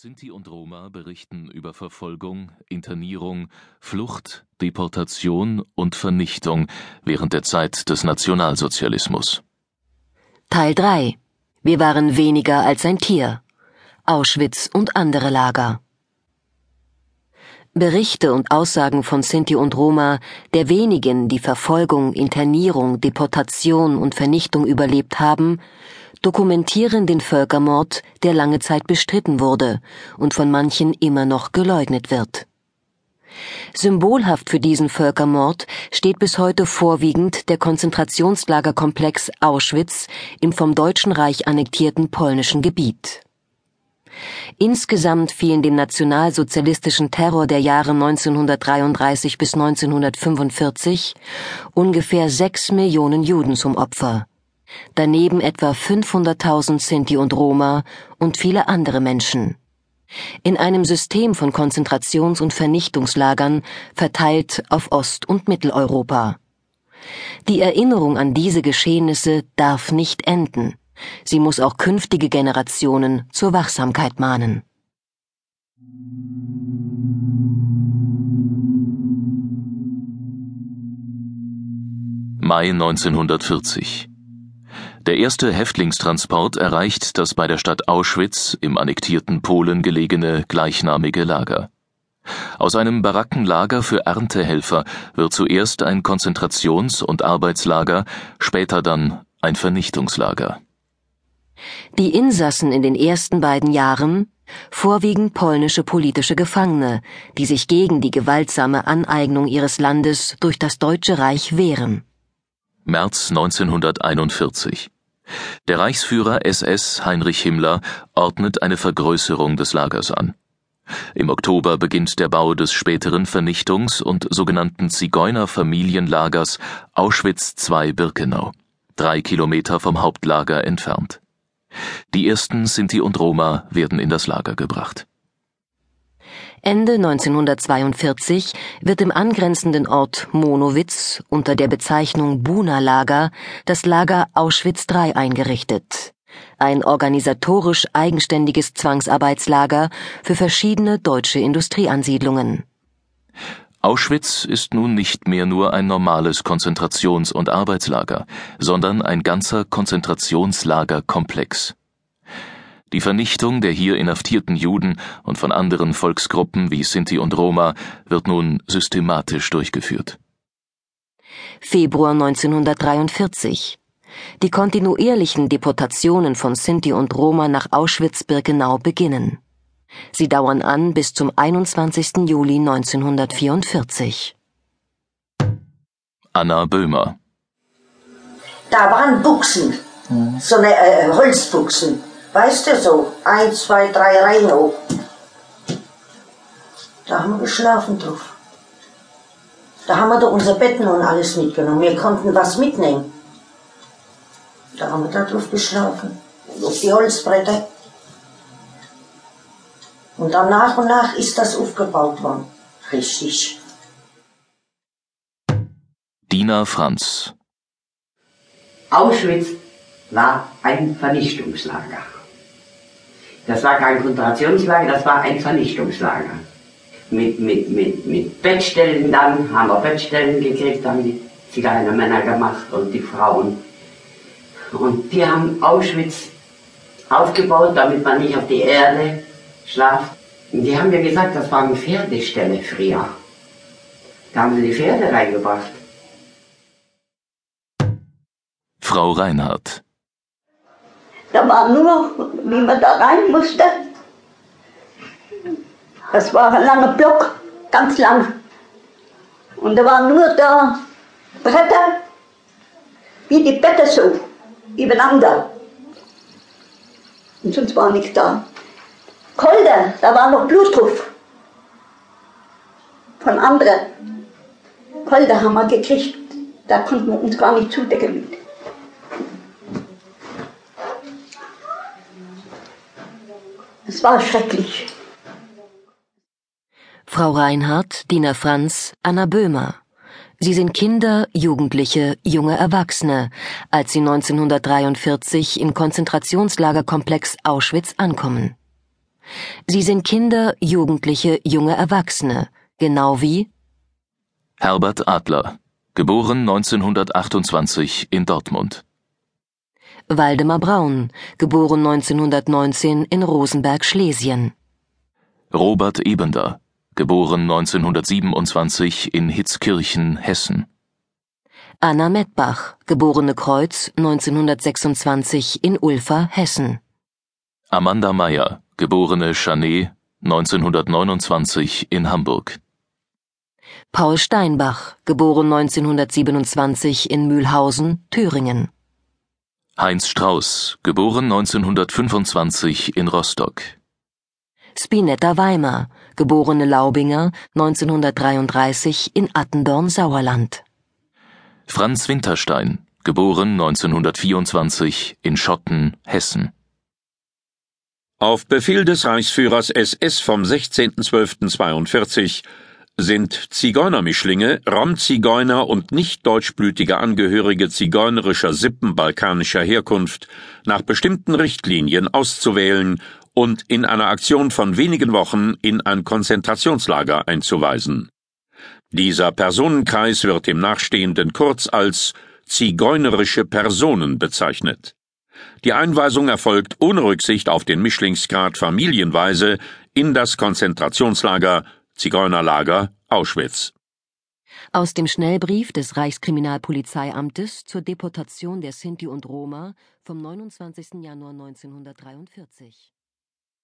Sinti und Roma berichten über Verfolgung, Internierung, Flucht, Deportation und Vernichtung während der Zeit des Nationalsozialismus. Teil 3 Wir waren weniger als ein Tier. Auschwitz und andere Lager. Berichte und Aussagen von Sinti und Roma, der wenigen, die Verfolgung, Internierung, Deportation und Vernichtung überlebt haben, dokumentieren den Völkermord, der lange Zeit bestritten wurde und von manchen immer noch geleugnet wird. Symbolhaft für diesen Völkermord steht bis heute vorwiegend der Konzentrationslagerkomplex Auschwitz im vom Deutschen Reich annektierten polnischen Gebiet. Insgesamt fielen dem nationalsozialistischen Terror der Jahre 1933 bis 1945 ungefähr sechs Millionen Juden zum Opfer daneben etwa 500.000 Sinti und Roma und viele andere Menschen. In einem System von Konzentrations- und Vernichtungslagern verteilt auf Ost- und Mitteleuropa. Die Erinnerung an diese Geschehnisse darf nicht enden. Sie muss auch künftige Generationen zur Wachsamkeit mahnen. Mai 1940 der erste Häftlingstransport erreicht das bei der Stadt Auschwitz im annektierten Polen gelegene gleichnamige Lager. Aus einem Barackenlager für Erntehelfer wird zuerst ein Konzentrations- und Arbeitslager, später dann ein Vernichtungslager. Die Insassen in den ersten beiden Jahren vorwiegend polnische politische Gefangene, die sich gegen die gewaltsame Aneignung ihres Landes durch das Deutsche Reich wehren. März 1941 der Reichsführer SS Heinrich Himmler ordnet eine Vergrößerung des Lagers an. Im Oktober beginnt der Bau des späteren Vernichtungs- und sogenannten Zigeunerfamilienlagers Auschwitz II Birkenau, drei Kilometer vom Hauptlager entfernt. Die ersten Sinti und Roma werden in das Lager gebracht. Ende 1942 wird im angrenzenden Ort Monowitz unter der Bezeichnung Buna-Lager das Lager Auschwitz III eingerichtet. Ein organisatorisch eigenständiges Zwangsarbeitslager für verschiedene deutsche Industrieansiedlungen. Auschwitz ist nun nicht mehr nur ein normales Konzentrations- und Arbeitslager, sondern ein ganzer Konzentrationslagerkomplex. Die Vernichtung der hier inhaftierten Juden und von anderen Volksgruppen wie Sinti und Roma wird nun systematisch durchgeführt. Februar 1943 Die kontinuierlichen Deportationen von Sinti und Roma nach Auschwitz-Birkenau beginnen. Sie dauern an bis zum 21. Juli 1944. Anna Böhmer Da waren Buchsen, so eine äh, Holzbuchsen Weißt du so, eins, zwei, drei Reihen hoch. Da haben wir geschlafen drauf. Da haben wir da unser Betten und alles mitgenommen. Wir konnten was mitnehmen. Da haben wir da drauf geschlafen. Auf die Holzbretter. Und dann nach und nach ist das aufgebaut worden. Richtig. Dina Franz Auschwitz war ein Vernichtungslager. Das war kein Konzentrationslager, das war ein Vernichtungslager. Mit, mit, mit, mit Bettstellen dann, haben wir Bettstellen gekriegt, haben die Zigeunermänner gemacht und die Frauen. Und die haben Auschwitz aufgebaut, damit man nicht auf die Erde schlaft. Und die haben mir gesagt, das war eine Pferdestelle früher. Da haben sie die Pferde reingebracht. Frau Reinhardt da war nur, wie man da rein musste. Das war ein langer Block, ganz lang. Und da waren nur da Bretter, wie die Bette so, übereinander. Und sonst war nichts da. Kolder, da war noch Blut drauf. Von anderen. Kolder haben wir gekriegt. Da konnten wir uns gar nicht zudecken mit. Es war schrecklich. Frau Reinhardt, Dina Franz, Anna Böhmer. Sie sind Kinder, Jugendliche, junge Erwachsene, als sie 1943 im Konzentrationslagerkomplex Auschwitz ankommen. Sie sind Kinder, Jugendliche, junge Erwachsene, genau wie Herbert Adler, geboren 1928 in Dortmund. Waldemar Braun, geboren 1919 in Rosenberg, Schlesien. Robert Ebender, geboren 1927 in Hitzkirchen, Hessen. Anna Mettbach, geborene Kreuz 1926 in Ulfa, Hessen. Amanda Meyer, geborene Chanet, 1929 in Hamburg. Paul Steinbach, geboren 1927 in Mühlhausen, Thüringen. Heinz Strauß, geboren 1925 in Rostock. Spinetta Weimar, geborene Laubinger, 1933 in Attendorn, Sauerland. Franz Winterstein, geboren 1924 in Schotten, Hessen. Auf Befehl des Reichsführers SS vom 16.12.42 sind Zigeunermischlinge, Romzigeuner und nicht deutschblütige Angehörige zigeunerischer Sippen balkanischer Herkunft nach bestimmten Richtlinien auszuwählen und in einer Aktion von wenigen Wochen in ein Konzentrationslager einzuweisen. Dieser Personenkreis wird im Nachstehenden kurz als zigeunerische Personen bezeichnet. Die Einweisung erfolgt ohne Rücksicht auf den Mischlingsgrad familienweise in das Konzentrationslager Zigeunerlager Auschwitz. Aus dem Schnellbrief des Reichskriminalpolizeiamtes zur Deportation der Sinti und Roma vom 29. Januar 1943